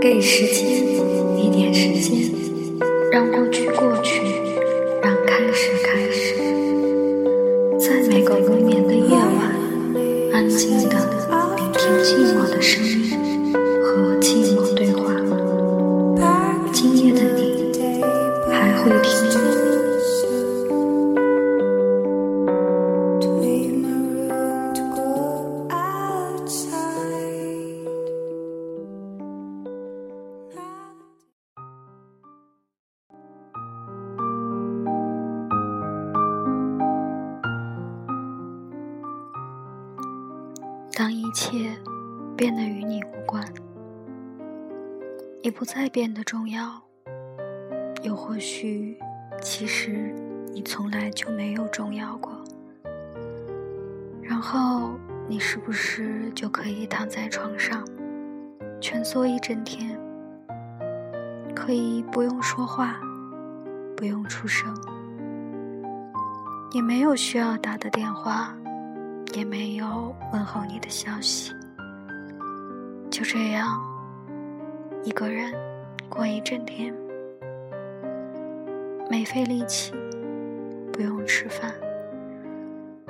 给时间一点时间，让过去过去，让开始开始。在每个无眠的夜晚，安静的聆听寂寞的声音，一切变得与你无关，你不再变得重要，又或许，其实你从来就没有重要过。然后，你是不是就可以躺在床上，蜷缩一整天，可以不用说话，不用出声，也没有需要打的电话。也没有问候你的消息，就这样一个人过一整天，没费力气，不用吃饭，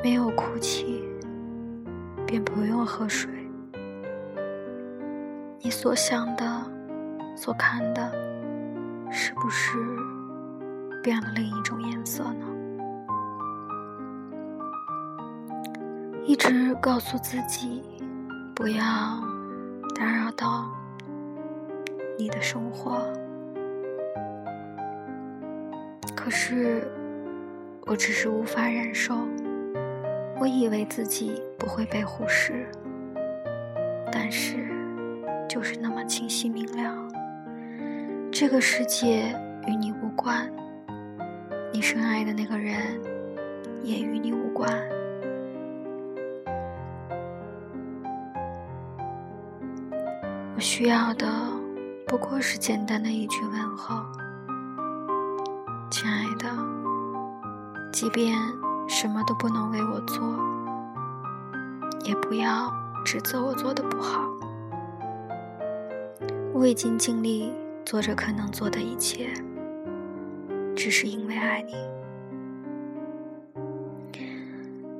没有哭泣，便不用喝水。你所想的，所看的，是不是变了另一种颜色呢？一直告诉自己，不要打扰到你的生活。可是，我只是无法忍受。我以为自己不会被忽视，但是，就是那么清晰明了。这个世界与你无关，你深爱的那个人也与你无关。我需要的不过是简单的一句问候，亲爱的。即便什么都不能为我做，也不要指责我做的不好。我已经尽力做着可能做的一切，只是因为爱你。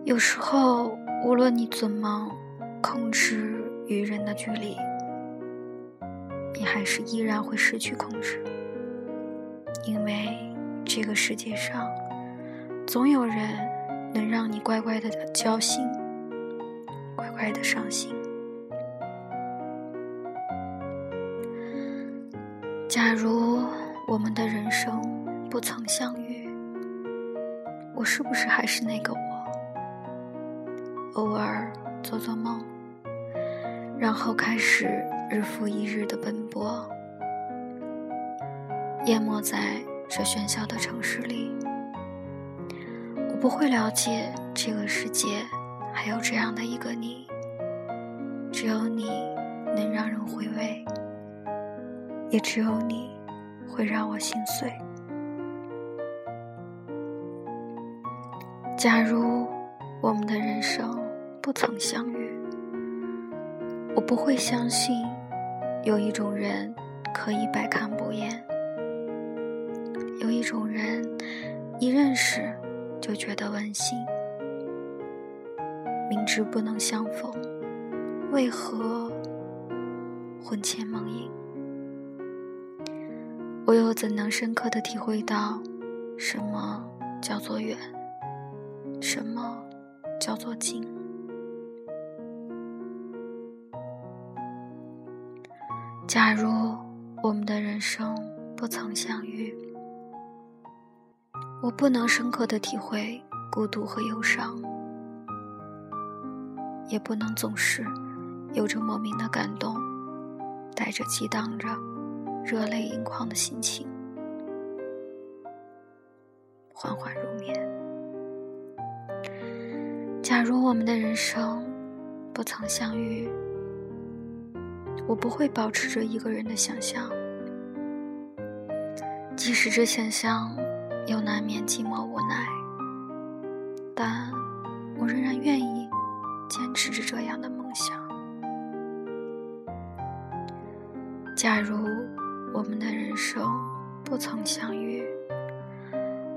有时候，无论你怎么控制与人的距离。还是依然会失去控制，因为这个世界上总有人能让你乖乖的交心，乖乖的伤心。假如我们的人生不曾相遇，我是不是还是那个我？偶尔做做梦，然后开始。日复一日的奔波，淹没在这喧嚣的城市里。我不会了解这个世界还有这样的一个你，只有你能让人回味，也只有你会让我心碎。假如我们的人生不曾相遇，我不会相信。有一种人可以百看不厌，有一种人一认识就觉得温馨。明知不能相逢，为何魂牵梦萦？我又怎能深刻的体会到什么叫做远，什么叫做近？假如我们的人生不曾相遇，我不能深刻的体会孤独和忧伤，也不能总是有着莫名的感动，带着激荡着热泪盈眶的心情，缓缓入眠。假如我们的人生不曾相遇。我不会保持着一个人的想象，即使这想象又难免寂寞无奈，但我仍然愿意坚持着这样的梦想。假如我们的人生不曾相遇，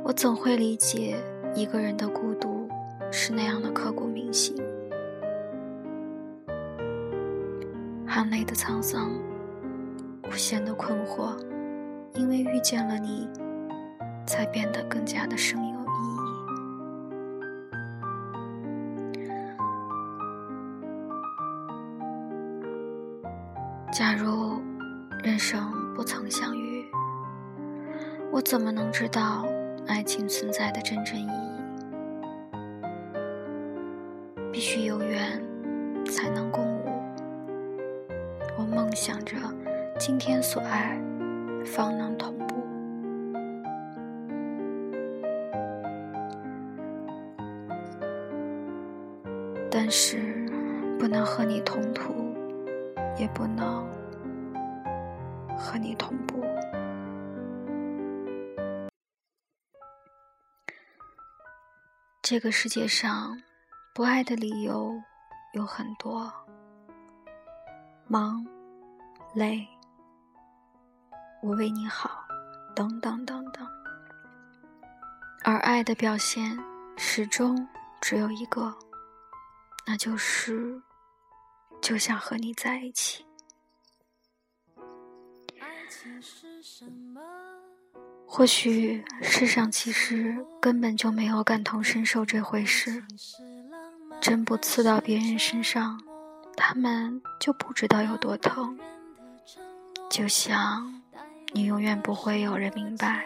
我怎会理解一个人的孤独是那样的刻骨铭心？含泪的沧桑，无限的困惑，因为遇见了你，才变得更加的生有意义。假如。人生不曾相遇，我怎么能知道爱情存在的真正意义？必须有缘想着今天所爱，方能同步。但是不能和你同途，也不能。和你同步。这个世界上，不爱的理由有很多，忙、累、我为你好，等等等等。而爱的表现始终只有一个，那就是就想和你在一起。或许世上其实根本就没有感同身受这回事，针不刺到别人身上，他们就不知道有多疼。就像你永远不会有人明白，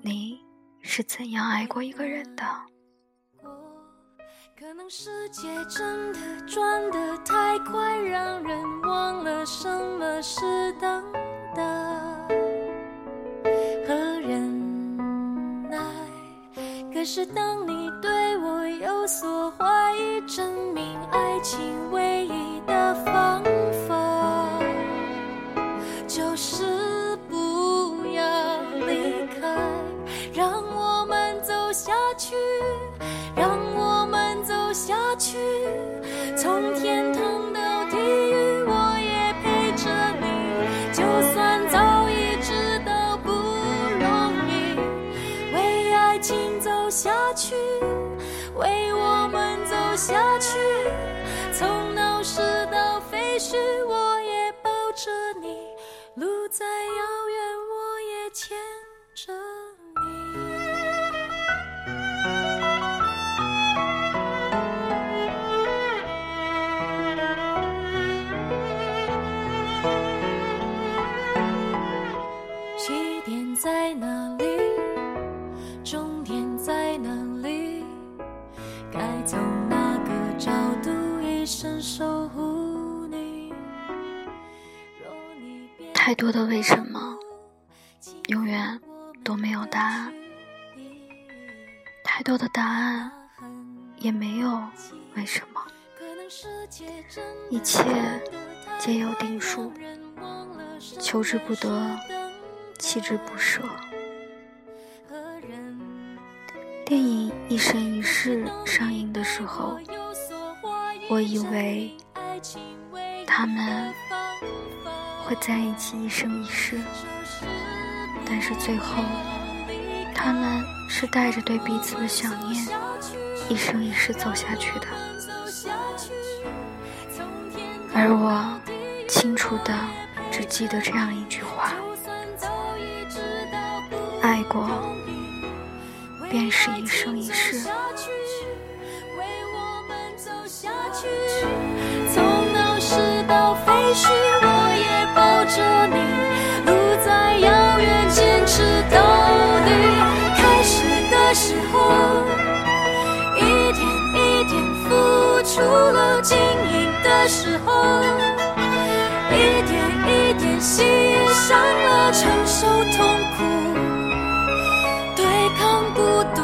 你是怎样爱过一个人的。可能世界真的转得太快，让人忘了什么是等待和忍耐。可是当下去。从闹市到废墟我太多的为什么，永远都没有答案；太多的答案，也没有为什么。一切皆有定数，求之不得，弃之不舍。电影《一生一世》上映的时候，我以为他们。会在一起一生一世，但是最后，他们是带着对彼此的想念，一生一世走下去的。而我清楚的只记得这样一句话：爱过，便是一生一世。从闹市到废墟。经营的时候，一点一点喜上了，承受痛苦，对抗孤独，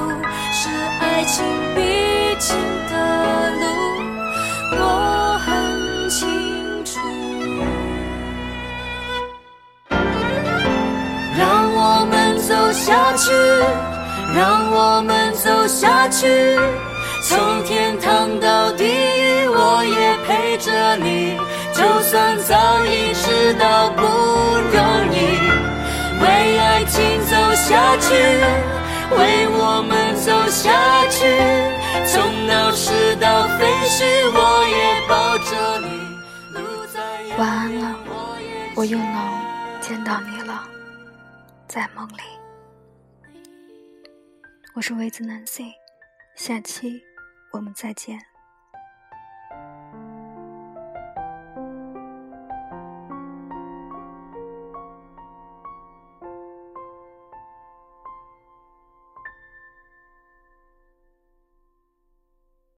是爱情必经的路。我很清楚。让我们走。下去，让我们走下去，从天堂到地狱，也陪着你。就算早已知道不容易，为爱情走下去，为我们走下去，从闹市到废墟，我也抱着你。晚安了，我又能见到你了，在梦里。我是维子南 C，下期我们再见。